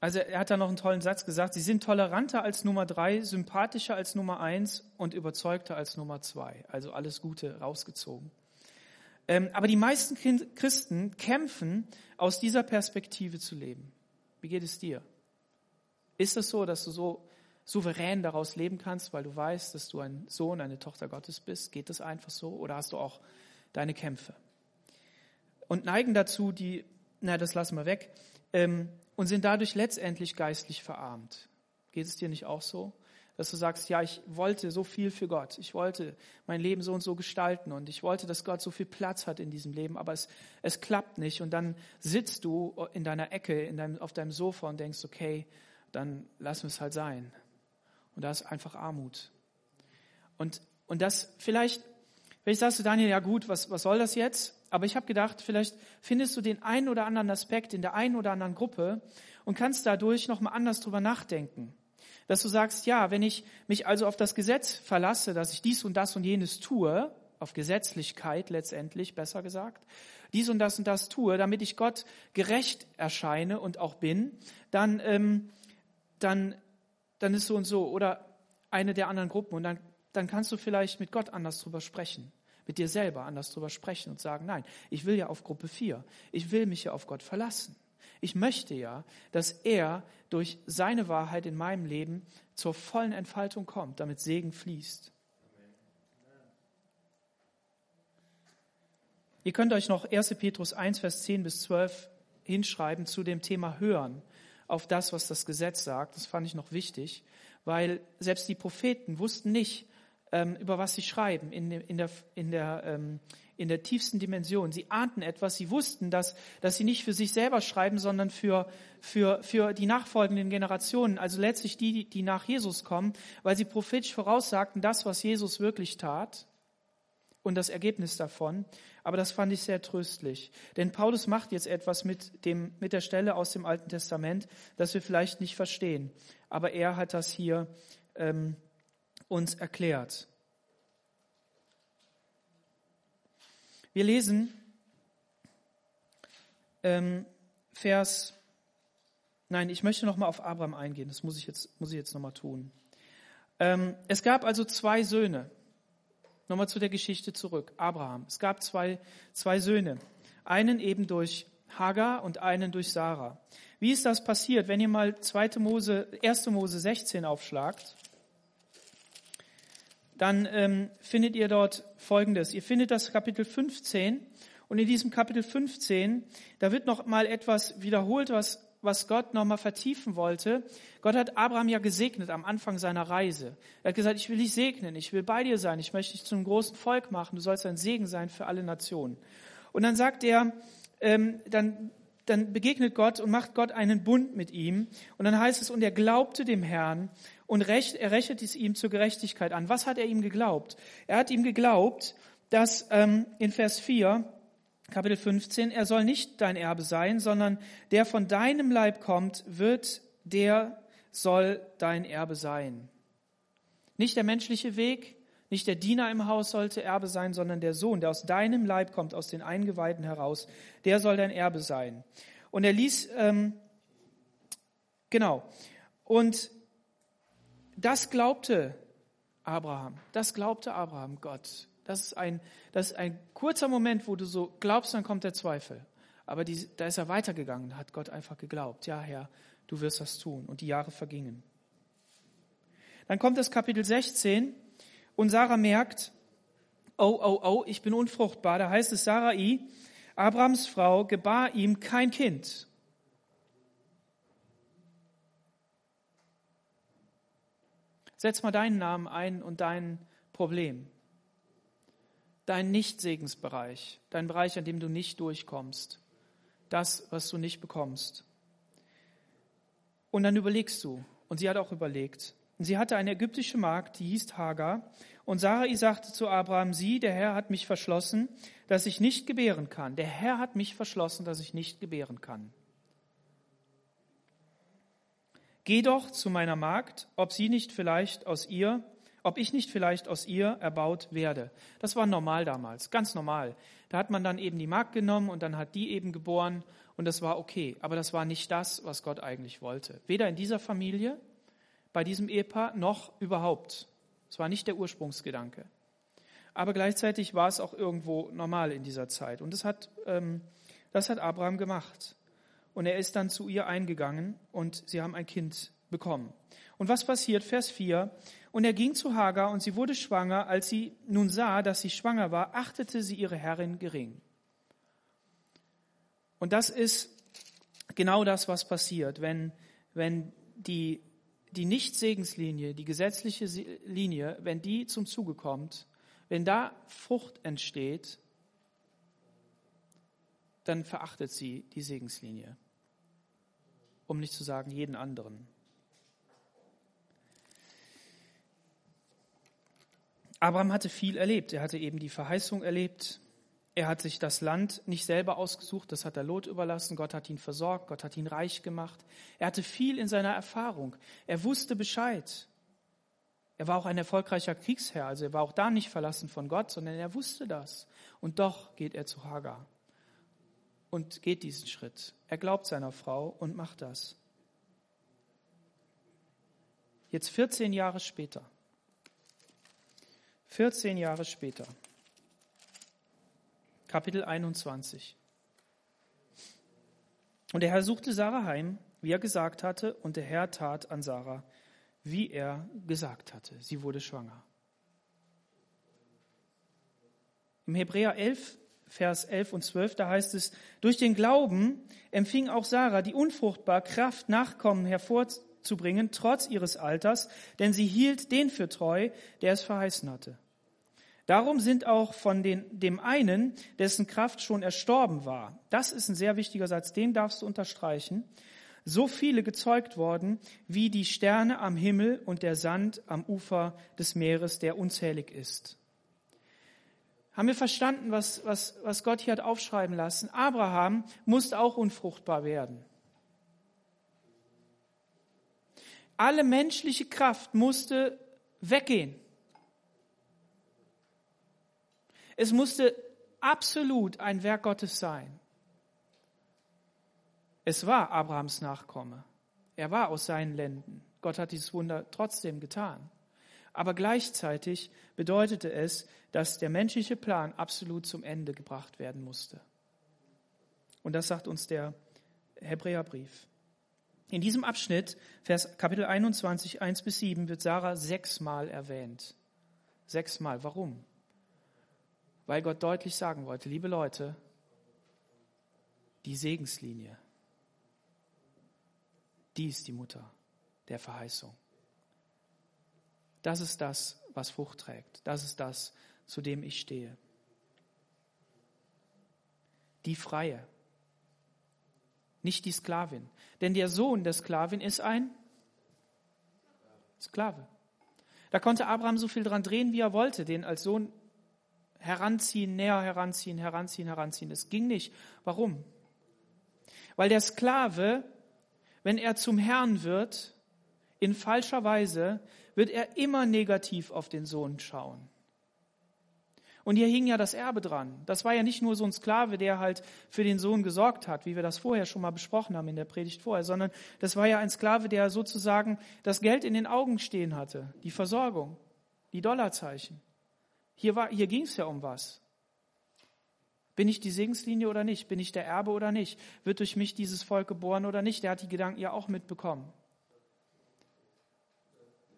S3: also er hat da noch einen tollen Satz gesagt, sie sind toleranter als Nummer drei, sympathischer als Nummer eins und überzeugter als Nummer zwei. Also alles Gute rausgezogen. Ähm, aber die meisten Christen kämpfen, aus dieser Perspektive zu leben. Wie geht es dir? Ist es so, dass du so, souverän daraus leben kannst, weil du weißt, dass du ein Sohn, eine Tochter Gottes bist? Geht das einfach so? Oder hast du auch deine Kämpfe? Und neigen dazu, die, na, das lassen wir weg, ähm, und sind dadurch letztendlich geistlich verarmt. Geht es dir nicht auch so? Dass du sagst, ja, ich wollte so viel für Gott. Ich wollte mein Leben so und so gestalten und ich wollte, dass Gott so viel Platz hat in diesem Leben, aber es, es klappt nicht. Und dann sitzt du in deiner Ecke, in deinem, auf deinem Sofa und denkst, okay, dann lassen wir es halt sein. Und da ist einfach Armut. Und, und das vielleicht, vielleicht sagst du, Daniel, ja gut, was, was soll das jetzt? Aber ich habe gedacht, vielleicht findest du den einen oder anderen Aspekt in der einen oder anderen Gruppe und kannst dadurch nochmal anders drüber nachdenken. Dass du sagst, ja, wenn ich mich also auf das Gesetz verlasse, dass ich dies und das und jenes tue, auf Gesetzlichkeit letztendlich, besser gesagt, dies und das und das tue, damit ich Gott gerecht erscheine und auch bin, dann, ähm, dann, dann ist so und so. Oder eine der anderen Gruppen. Und dann, dann kannst du vielleicht mit Gott anders drüber sprechen mit dir selber anders drüber sprechen und sagen, nein, ich will ja auf Gruppe 4. Ich will mich ja auf Gott verlassen. Ich möchte ja, dass er durch seine Wahrheit in meinem Leben zur vollen Entfaltung kommt, damit Segen fließt. Ihr könnt euch noch 1. Petrus 1, Vers 10 bis 12 hinschreiben zu dem Thema Hören auf das, was das Gesetz sagt. Das fand ich noch wichtig, weil selbst die Propheten wussten nicht, ähm, über was sie schreiben, in, in, der, in, der, ähm, in der tiefsten Dimension. Sie ahnten etwas, sie wussten, dass, dass sie nicht für sich selber schreiben, sondern für, für, für die nachfolgenden Generationen, also letztlich die, die nach Jesus kommen, weil sie prophetisch voraussagten, das, was Jesus wirklich tat und das Ergebnis davon. Aber das fand ich sehr tröstlich. Denn Paulus macht jetzt etwas mit, dem, mit der Stelle aus dem Alten Testament, das wir vielleicht nicht verstehen. Aber er hat das hier ähm, uns erklärt. Wir lesen ähm, Vers, nein, ich möchte nochmal auf Abraham eingehen, das muss ich jetzt, muss ich jetzt nochmal tun. Ähm, es gab also zwei Söhne. Nochmal zu der Geschichte zurück. Abraham. Es gab zwei, zwei Söhne. Einen eben durch Hagar und einen durch Sarah. Wie ist das passiert? Wenn ihr mal 2. Mose, 1. Mose 16 aufschlagt, dann ähm, findet ihr dort Folgendes. Ihr findet das Kapitel 15 und in diesem Kapitel 15, da wird noch mal etwas wiederholt, was was Gott nochmal vertiefen wollte. Gott hat Abraham ja gesegnet am Anfang seiner Reise. Er hat gesagt, ich will dich segnen, ich will bei dir sein, ich möchte dich zum großen Volk machen, du sollst ein Segen sein für alle Nationen. Und dann sagt er, ähm, dann, dann begegnet Gott und macht Gott einen Bund mit ihm. Und dann heißt es, und er glaubte dem Herrn und recht, er rechnet es ihm zur Gerechtigkeit an. Was hat er ihm geglaubt? Er hat ihm geglaubt, dass ähm, in Vers 4, Kapitel 15, er soll nicht dein Erbe sein, sondern der von deinem Leib kommt, wird, der soll dein Erbe sein. Nicht der menschliche Weg, nicht der Diener im Haus sollte Erbe sein, sondern der Sohn, der aus deinem Leib kommt, aus den Eingeweiden heraus, der soll dein Erbe sein. Und er ließ, ähm, genau, und das glaubte Abraham. Das glaubte Abraham Gott. Das ist ein, das ist ein kurzer Moment, wo du so glaubst, dann kommt der Zweifel. Aber die, da ist er weitergegangen, hat Gott einfach geglaubt. Ja, Herr, du wirst das tun. Und die Jahre vergingen. Dann kommt das Kapitel 16 und Sarah merkt, oh, oh, oh, ich bin unfruchtbar. Da heißt es, Sarai, Abrahams Frau, gebar ihm kein Kind. Setz mal deinen Namen ein und dein Problem. Dein Nicht-Segensbereich, dein Bereich, an dem du nicht durchkommst. Das, was du nicht bekommst. Und dann überlegst du. Und sie hat auch überlegt. Und sie hatte eine ägyptische Magd, die hieß Hagar. Und Sarai sagte zu Abraham, sie, der Herr hat mich verschlossen, dass ich nicht gebären kann. Der Herr hat mich verschlossen, dass ich nicht gebären kann. Geh doch zu meiner Magd, ob sie nicht vielleicht aus ihr, ob ich nicht vielleicht aus ihr erbaut werde. Das war normal damals, ganz normal. Da hat man dann eben die Magd genommen und dann hat die eben geboren und das war okay. Aber das war nicht das, was Gott eigentlich wollte. Weder in dieser Familie, bei diesem Ehepaar, noch überhaupt. Es war nicht der Ursprungsgedanke. Aber gleichzeitig war es auch irgendwo normal in dieser Zeit. Und das hat, ähm, das hat Abraham gemacht. Und er ist dann zu ihr eingegangen und sie haben ein Kind bekommen. Und was passiert? Vers 4. Und er ging zu Hagar und sie wurde schwanger. Als sie nun sah, dass sie schwanger war, achtete sie ihre Herrin gering. Und das ist genau das, was passiert, wenn, wenn die, die Nicht-Segenslinie, die gesetzliche Linie, wenn die zum Zuge kommt, wenn da Frucht entsteht, dann verachtet sie die Segenslinie. Um nicht zu sagen jeden anderen. Abraham hatte viel erlebt. Er hatte eben die Verheißung erlebt. Er hat sich das Land nicht selber ausgesucht, das hat er Lot überlassen. Gott hat ihn versorgt, Gott hat ihn reich gemacht. Er hatte viel in seiner Erfahrung. Er wusste Bescheid. Er war auch ein erfolgreicher Kriegsherr, also er war auch da nicht verlassen von Gott, sondern er wusste das. Und doch geht er zu Hagar und geht diesen Schritt. Er glaubt seiner Frau und macht das. Jetzt 14 Jahre später. 14 Jahre später. Kapitel 21. Und der Herr suchte Sarah heim, wie er gesagt hatte, und der Herr tat an Sarah, wie er gesagt hatte. Sie wurde schwanger. Im Hebräer 11, Vers 11 und 12, da heißt es, durch den Glauben empfing auch Sarah die unfruchtbar Kraft, Nachkommen hervorzubringen, trotz ihres Alters, denn sie hielt den für treu, der es verheißen hatte. Darum sind auch von den, dem einen, dessen Kraft schon erstorben war, das ist ein sehr wichtiger Satz, den darfst du unterstreichen, so viele gezeugt worden, wie die Sterne am Himmel und der Sand am Ufer des Meeres, der unzählig ist. Haben wir verstanden, was, was, was Gott hier hat aufschreiben lassen? Abraham musste auch unfruchtbar werden. Alle menschliche Kraft musste weggehen. Es musste absolut ein Werk Gottes sein. Es war Abrahams Nachkomme. Er war aus seinen Ländern. Gott hat dieses Wunder trotzdem getan. Aber gleichzeitig bedeutete es, dass der menschliche Plan absolut zum Ende gebracht werden musste. Und das sagt uns der Hebräerbrief. In diesem Abschnitt, Vers Kapitel 21, 1 bis 7, wird Sarah sechsmal erwähnt. Sechsmal. Warum? weil Gott deutlich sagen wollte, liebe Leute, die Segenslinie, die ist die Mutter der Verheißung. Das ist das, was Frucht trägt. Das ist das, zu dem ich stehe. Die Freie, nicht die Sklavin. Denn der Sohn der Sklavin ist ein Sklave. Da konnte Abraham so viel dran drehen, wie er wollte, den als Sohn heranziehen, näher heranziehen, heranziehen, heranziehen. Es ging nicht. Warum? Weil der Sklave, wenn er zum Herrn wird, in falscher Weise, wird er immer negativ auf den Sohn schauen. Und hier hing ja das Erbe dran. Das war ja nicht nur so ein Sklave, der halt für den Sohn gesorgt hat, wie wir das vorher schon mal besprochen haben in der Predigt vorher, sondern das war ja ein Sklave, der sozusagen das Geld in den Augen stehen hatte, die Versorgung, die Dollarzeichen. Hier, hier ging es ja um was. Bin ich die Segenslinie oder nicht? Bin ich der Erbe oder nicht? Wird durch mich dieses Volk geboren oder nicht? Der hat die Gedanken ja auch mitbekommen.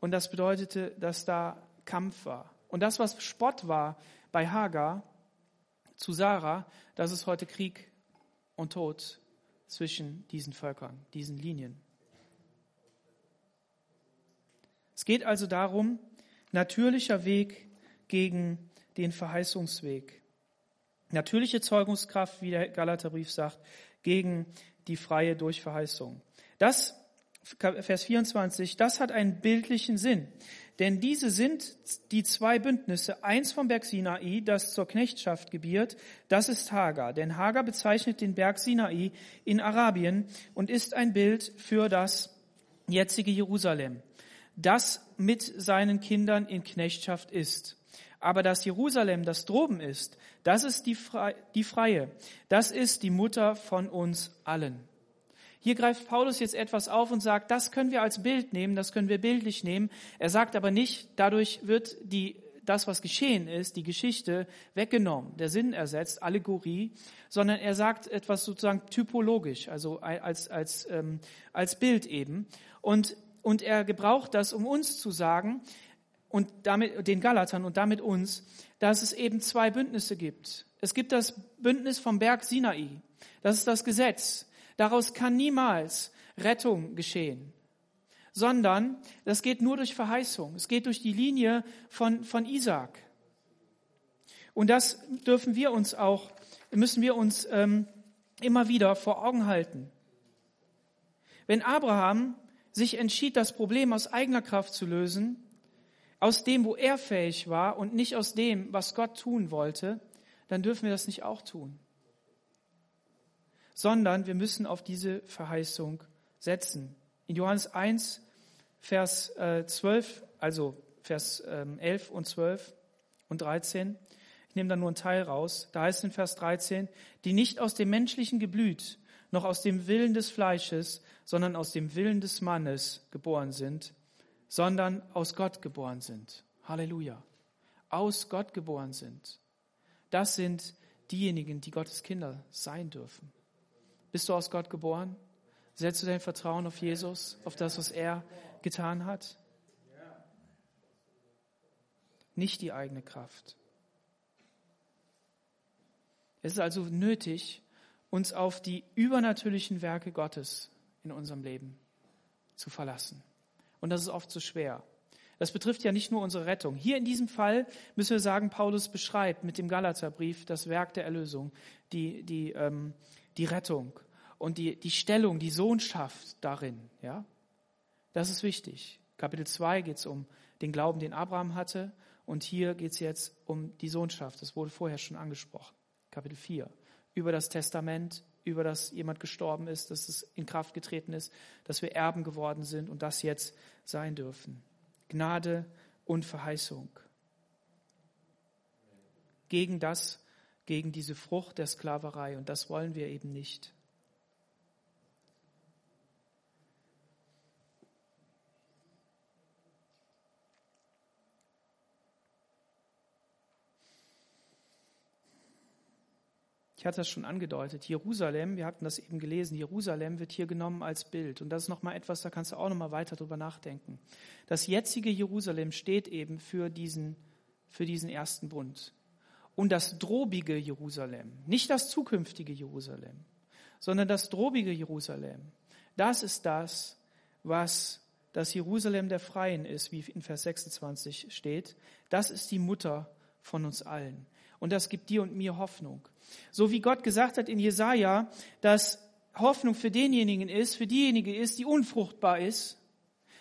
S3: Und das bedeutete, dass da Kampf war. Und das, was Spott war bei Hagar zu Sarah, das ist heute Krieg und Tod zwischen diesen Völkern, diesen Linien. Es geht also darum, natürlicher Weg gegen den Verheißungsweg. Natürliche Zeugungskraft, wie der Galaterbrief sagt, gegen die freie Durchverheißung. Das, Vers 24, das hat einen bildlichen Sinn. Denn diese sind die zwei Bündnisse, eins vom Berg Sinai, das zur Knechtschaft gebiert, das ist Hagar. Denn Hagar bezeichnet den Berg Sinai in Arabien und ist ein Bild für das jetzige Jerusalem, das mit seinen Kindern in Knechtschaft ist. Aber das Jerusalem, das droben ist, das ist die, Fre die Freie. Das ist die Mutter von uns allen. Hier greift Paulus jetzt etwas auf und sagt, das können wir als Bild nehmen, das können wir bildlich nehmen. Er sagt aber nicht, dadurch wird die, das, was geschehen ist, die Geschichte weggenommen, der Sinn ersetzt, Allegorie, sondern er sagt etwas sozusagen typologisch, also als, als, ähm, als Bild eben. Und und er gebraucht das, um uns zu sagen, und damit, den Galatern und damit uns, dass es eben zwei Bündnisse gibt. Es gibt das Bündnis vom Berg Sinai. Das ist das Gesetz. Daraus kann niemals Rettung geschehen. Sondern das geht nur durch Verheißung. Es geht durch die Linie von, von Isaac. Und das dürfen wir uns auch, müssen wir uns ähm, immer wieder vor Augen halten. Wenn Abraham sich entschied, das Problem aus eigener Kraft zu lösen, aus dem, wo er fähig war und nicht aus dem, was Gott tun wollte, dann dürfen wir das nicht auch tun. Sondern wir müssen auf diese Verheißung setzen. In Johannes 1, Vers 12, äh, also Vers 11 ähm, und 12 und 13, ich nehme da nur einen Teil raus. Da heißt in Vers 13, die nicht aus dem menschlichen Geblüt, noch aus dem Willen des Fleisches, sondern aus dem Willen des Mannes geboren sind, sondern aus Gott geboren sind. Halleluja. Aus Gott geboren sind. Das sind diejenigen, die Gottes Kinder sein dürfen. Bist du aus Gott geboren? Setzt du dein Vertrauen auf Jesus, auf das, was er getan hat? Nicht die eigene Kraft. Es ist also nötig, uns auf die übernatürlichen Werke Gottes in unserem Leben zu verlassen. Und das ist oft so schwer. Das betrifft ja nicht nur unsere Rettung. Hier in diesem Fall müssen wir sagen, Paulus beschreibt mit dem Galaterbrief das Werk der Erlösung, die, die, ähm, die Rettung und die, die Stellung, die Sohnschaft darin. Ja, Das ist wichtig. Kapitel 2 geht es um den Glauben, den Abraham hatte. Und hier geht es jetzt um die Sohnschaft. Das wurde vorher schon angesprochen. Kapitel 4, über das Testament, über das jemand gestorben ist, dass es in Kraft getreten ist, dass wir Erben geworden sind und das jetzt sein dürfen. Gnade und Verheißung. Gegen das, gegen diese Frucht der Sklaverei und das wollen wir eben nicht. Ich hatte das schon angedeutet. Jerusalem, wir hatten das eben gelesen, Jerusalem wird hier genommen als Bild. Und das ist nochmal etwas, da kannst du auch nochmal weiter drüber nachdenken. Das jetzige Jerusalem steht eben für diesen, für diesen ersten Bund. Und das drobige Jerusalem, nicht das zukünftige Jerusalem, sondern das drobige Jerusalem, das ist das, was das Jerusalem der Freien ist, wie in Vers 26 steht. Das ist die Mutter von uns allen. Und das gibt dir und mir Hoffnung. So wie Gott gesagt hat in Jesaja, dass Hoffnung für denjenigen ist, für diejenige ist, die unfruchtbar ist,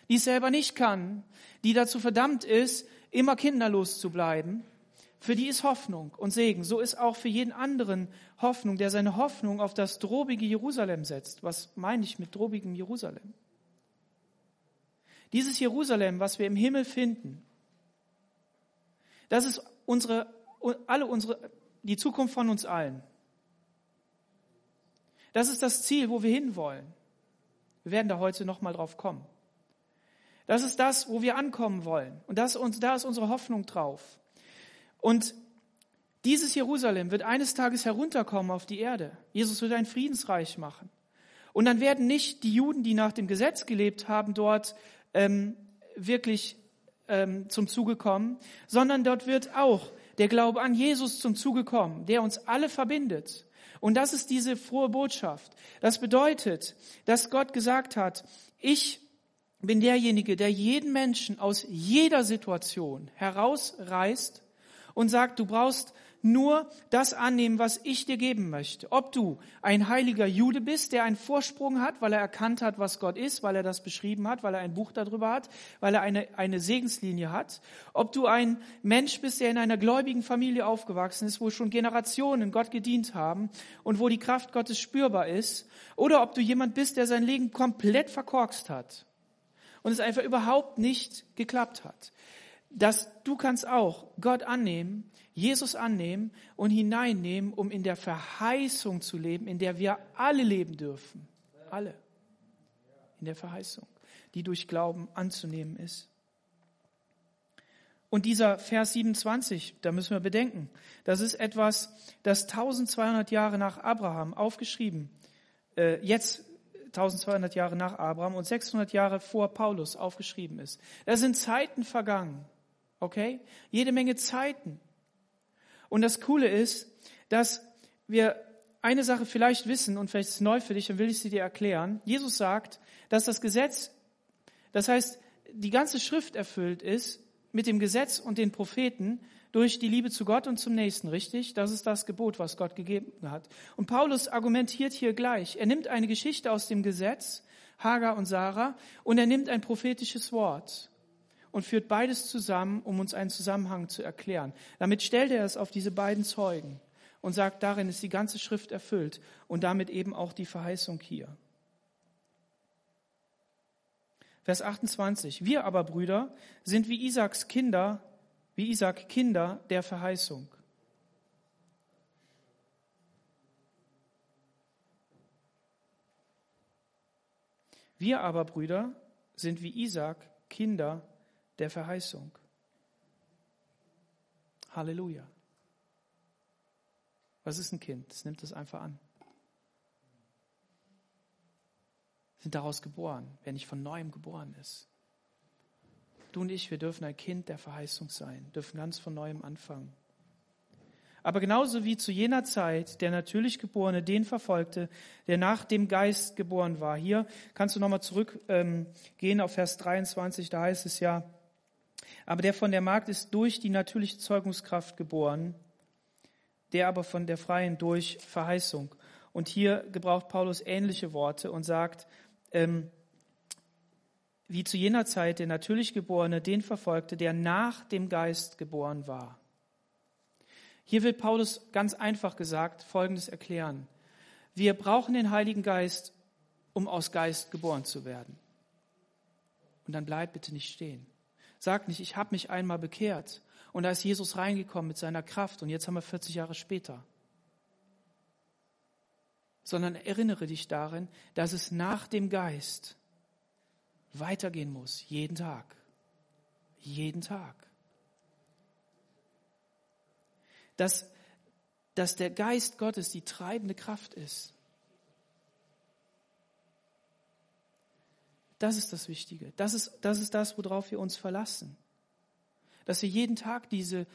S3: die es selber nicht kann, die dazu verdammt ist, immer kinderlos zu bleiben. Für die ist Hoffnung und Segen. So ist auch für jeden anderen Hoffnung, der seine Hoffnung auf das drobige Jerusalem setzt. Was meine ich mit drobigem Jerusalem? Dieses Jerusalem, was wir im Himmel finden, das ist unsere alle unsere, die Zukunft von uns allen. Das ist das Ziel, wo wir hinwollen. Wir werden da heute nochmal drauf kommen. Das ist das, wo wir ankommen wollen. Und das, da ist unsere Hoffnung drauf. Und dieses Jerusalem wird eines Tages herunterkommen auf die Erde. Jesus wird ein Friedensreich machen. Und dann werden nicht die Juden, die nach dem Gesetz gelebt haben, dort ähm, wirklich ähm, zum Zuge kommen, sondern dort wird auch der Glaube an Jesus zum Zuge kommen, der uns alle verbindet. Und das ist diese frohe Botschaft. Das bedeutet, dass Gott gesagt hat, ich bin derjenige, der jeden Menschen aus jeder Situation herausreißt und sagt, du brauchst nur das annehmen, was ich dir geben möchte. Ob du ein heiliger Jude bist, der einen Vorsprung hat, weil er erkannt hat, was Gott ist, weil er das beschrieben hat, weil er ein Buch darüber hat, weil er eine, eine Segenslinie hat. Ob du ein Mensch bist, der in einer gläubigen Familie aufgewachsen ist, wo schon Generationen Gott gedient haben und wo die Kraft Gottes spürbar ist. Oder ob du jemand bist, der sein Leben komplett verkorkst hat und es einfach überhaupt nicht geklappt hat dass du kannst auch Gott annehmen, Jesus annehmen und hineinnehmen, um in der Verheißung zu leben, in der wir alle leben dürfen. Alle. In der Verheißung, die durch Glauben anzunehmen ist. Und dieser Vers 27, da müssen wir bedenken, das ist etwas, das 1200 Jahre nach Abraham aufgeschrieben, äh, jetzt 1200 Jahre nach Abraham und 600 Jahre vor Paulus aufgeschrieben ist. Da sind Zeiten vergangen. Okay? Jede Menge Zeiten. Und das Coole ist, dass wir eine Sache vielleicht wissen und vielleicht ist es neu für dich, dann will ich sie dir erklären. Jesus sagt, dass das Gesetz, das heißt, die ganze Schrift erfüllt ist mit dem Gesetz und den Propheten durch die Liebe zu Gott und zum Nächsten, richtig? Das ist das Gebot, was Gott gegeben hat. Und Paulus argumentiert hier gleich. Er nimmt eine Geschichte aus dem Gesetz, Hagar und Sarah, und er nimmt ein prophetisches Wort und führt beides zusammen, um uns einen Zusammenhang zu erklären. Damit stellt er es auf diese beiden Zeugen und sagt, darin ist die ganze Schrift erfüllt und damit eben auch die Verheißung hier. Vers 28. Wir aber, Brüder, sind wie Isaaks Kinder, wie Isaak Kinder der Verheißung. Wir aber, Brüder, sind wie Isaak Kinder der Verheißung. Halleluja. Was ist ein Kind? Es nimmt es einfach an. Sind daraus geboren, wer nicht von neuem geboren ist. Du und ich, wir dürfen ein Kind der Verheißung sein, dürfen ganz von neuem anfangen. Aber genauso wie zu jener Zeit der natürlich Geborene den verfolgte, der nach dem Geist geboren war. Hier kannst du nochmal zurückgehen ähm, auf Vers 23, da heißt es ja, aber der von der Magd ist durch die natürliche Zeugungskraft geboren, der aber von der freien durch Verheißung. Und hier gebraucht Paulus ähnliche Worte und sagt, ähm, wie zu jener Zeit der natürlich Geborene den verfolgte, der nach dem Geist geboren war. Hier will Paulus ganz einfach gesagt Folgendes erklären. Wir brauchen den Heiligen Geist, um aus Geist geboren zu werden. Und dann bleib bitte nicht stehen. Sag nicht, ich habe mich einmal bekehrt und da ist Jesus reingekommen mit seiner Kraft und jetzt haben wir 40 Jahre später. Sondern erinnere dich darin, dass es nach dem Geist weitergehen muss, jeden Tag. Jeden Tag. Dass, dass der Geist Gottes die treibende Kraft ist. Das ist das Wichtige. Das ist, das ist das, worauf wir uns verlassen. Dass wir jeden Tag diese,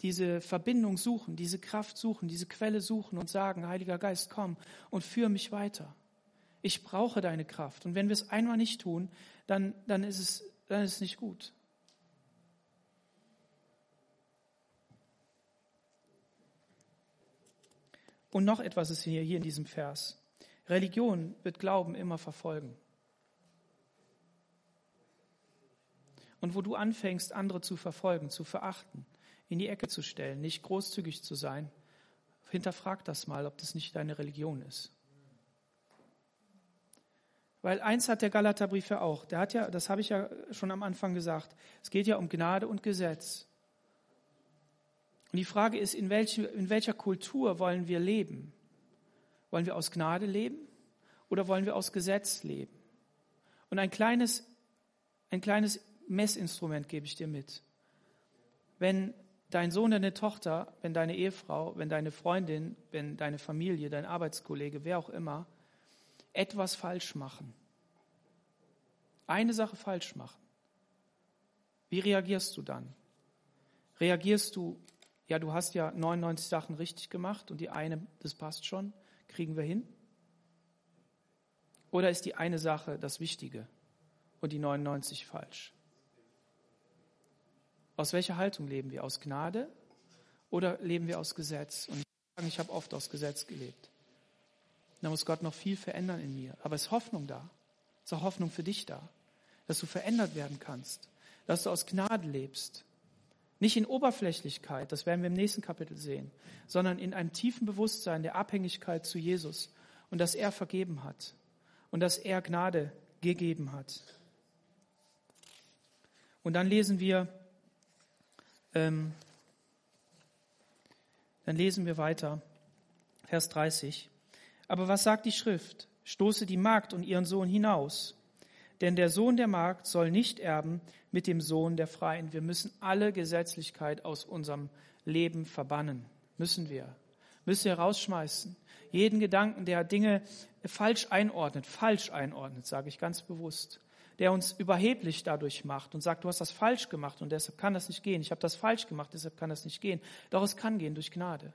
S3: diese Verbindung suchen, diese Kraft suchen, diese Quelle suchen und sagen, Heiliger Geist, komm und führe mich weiter. Ich brauche deine Kraft. Und wenn wir es einmal nicht tun, dann, dann, ist, es, dann ist es nicht gut. Und noch etwas ist hier, hier in diesem Vers. Religion wird Glauben immer verfolgen. Und wo du anfängst, andere zu verfolgen, zu verachten, in die Ecke zu stellen, nicht großzügig zu sein, hinterfrag das mal, ob das nicht deine Religion ist. Weil eins hat der Galaterbrief ja auch. Der hat ja, das habe ich ja schon am Anfang gesagt. Es geht ja um Gnade und Gesetz. Und die Frage ist, in, welche, in welcher Kultur wollen wir leben? Wollen wir aus Gnade leben oder wollen wir aus Gesetz leben? Und ein kleines, ein kleines Messinstrument gebe ich dir mit. Wenn dein Sohn, deine Tochter, wenn deine Ehefrau, wenn deine Freundin, wenn deine Familie, dein Arbeitskollege, wer auch immer, etwas falsch machen, eine Sache falsch machen, wie reagierst du dann? Reagierst du, ja, du hast ja 99 Sachen richtig gemacht und die eine, das passt schon, kriegen wir hin? Oder ist die eine Sache das Wichtige und die 99 falsch? Aus welcher Haltung leben wir? Aus Gnade oder leben wir aus Gesetz? Und ich sage, ich habe oft aus Gesetz gelebt. Da muss Gott noch viel verändern in mir. Aber es ist Hoffnung da. Es ist auch Hoffnung für dich da. Dass du verändert werden kannst. Dass du aus Gnade lebst. Nicht in Oberflächlichkeit, das werden wir im nächsten Kapitel sehen, sondern in einem tiefen Bewusstsein der Abhängigkeit zu Jesus und dass er vergeben hat und dass er Gnade gegeben hat. Und dann lesen wir ähm, dann lesen wir weiter, Vers 30. Aber was sagt die Schrift? Stoße die Magd und ihren Sohn hinaus. Denn der Sohn der Magd soll nicht erben mit dem Sohn der Freien. Wir müssen alle Gesetzlichkeit aus unserem Leben verbannen. Müssen wir. müsst ihr rausschmeißen. Jeden Gedanken, der Dinge falsch einordnet, falsch einordnet, sage ich ganz bewusst, der uns überheblich dadurch macht und sagt, du hast das falsch gemacht und deshalb kann das nicht gehen. Ich habe das falsch gemacht, deshalb kann das nicht gehen. Doch es kann gehen durch Gnade.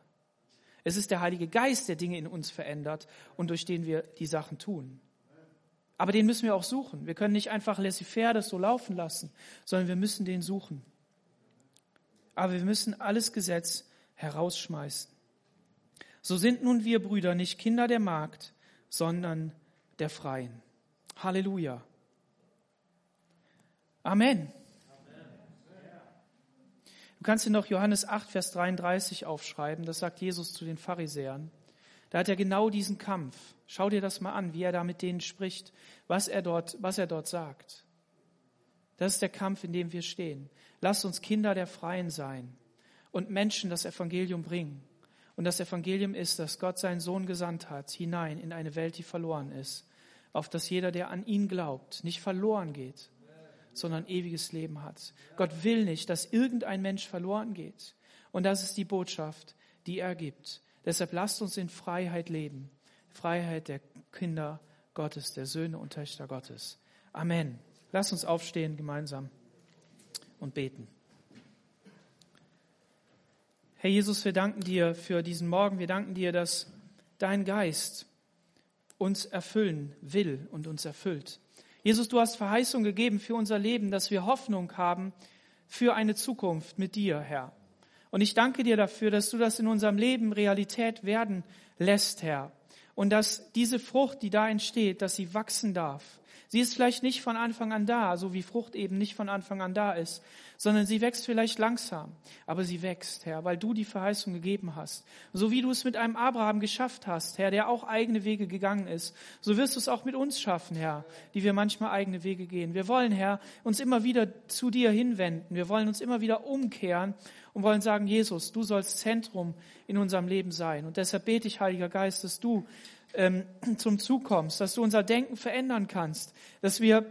S3: Es ist der Heilige Geist, der Dinge in uns verändert und durch den wir die Sachen tun. Aber den müssen wir auch suchen. Wir können nicht einfach laissez-faire das so laufen lassen, sondern wir müssen den suchen. Aber wir müssen alles Gesetz herausschmeißen. So sind nun wir Brüder nicht Kinder der Magd, sondern der Freien. Halleluja. Amen. Du kannst dir noch Johannes 8, Vers 33 aufschreiben. Das sagt Jesus zu den Pharisäern. Da hat er genau diesen Kampf. Schau dir das mal an, wie er da mit denen spricht, was er dort, was er dort sagt. Das ist der Kampf, in dem wir stehen. Lasst uns Kinder der Freien sein und Menschen das Evangelium bringen. Und das Evangelium ist, dass Gott seinen Sohn gesandt hat, hinein in eine Welt, die verloren ist, auf dass jeder, der an ihn glaubt, nicht verloren geht, sondern ewiges Leben hat. Gott will nicht, dass irgendein Mensch verloren geht. Und das ist die Botschaft, die er gibt. Deshalb lasst uns in Freiheit leben. Freiheit der Kinder Gottes, der Söhne und Töchter Gottes. Amen. Lasst uns aufstehen gemeinsam und beten. Herr Jesus, wir danken dir für diesen Morgen. Wir danken dir, dass dein Geist uns erfüllen will und uns erfüllt. Jesus, du hast Verheißung gegeben für unser Leben, dass wir Hoffnung haben für eine Zukunft mit dir, Herr. Und ich danke dir dafür, dass du das in unserem Leben Realität werden lässt, Herr. Und dass diese Frucht, die da entsteht, dass sie wachsen darf. Sie ist vielleicht nicht von Anfang an da, so wie Frucht eben nicht von Anfang an da ist, sondern sie wächst vielleicht langsam, aber sie wächst, Herr, weil du die Verheißung gegeben hast. So wie du es mit einem Abraham geschafft hast, Herr, der auch eigene Wege gegangen ist, so wirst du es auch mit uns schaffen, Herr, die wir manchmal eigene Wege gehen. Wir wollen, Herr, uns immer wieder zu dir hinwenden. Wir wollen uns immer wieder umkehren und wollen sagen, Jesus, du sollst Zentrum in unserem Leben sein. Und deshalb bete ich, Heiliger Geist, dass du ähm, zum Zug kommst, dass du unser Denken verändern kannst, dass wir,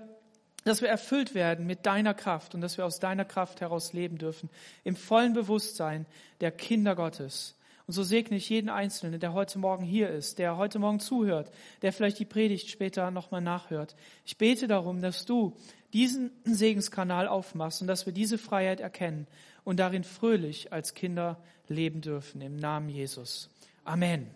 S3: dass wir erfüllt werden mit deiner Kraft und dass wir aus deiner Kraft heraus leben dürfen, im vollen Bewusstsein der Kinder Gottes. Und so segne ich jeden Einzelnen, der heute Morgen hier ist, der heute Morgen zuhört, der vielleicht die Predigt später nochmal nachhört. Ich bete darum, dass du diesen Segenskanal aufmachst und dass wir diese Freiheit erkennen und darin fröhlich als Kinder leben dürfen. Im Namen Jesus. Amen.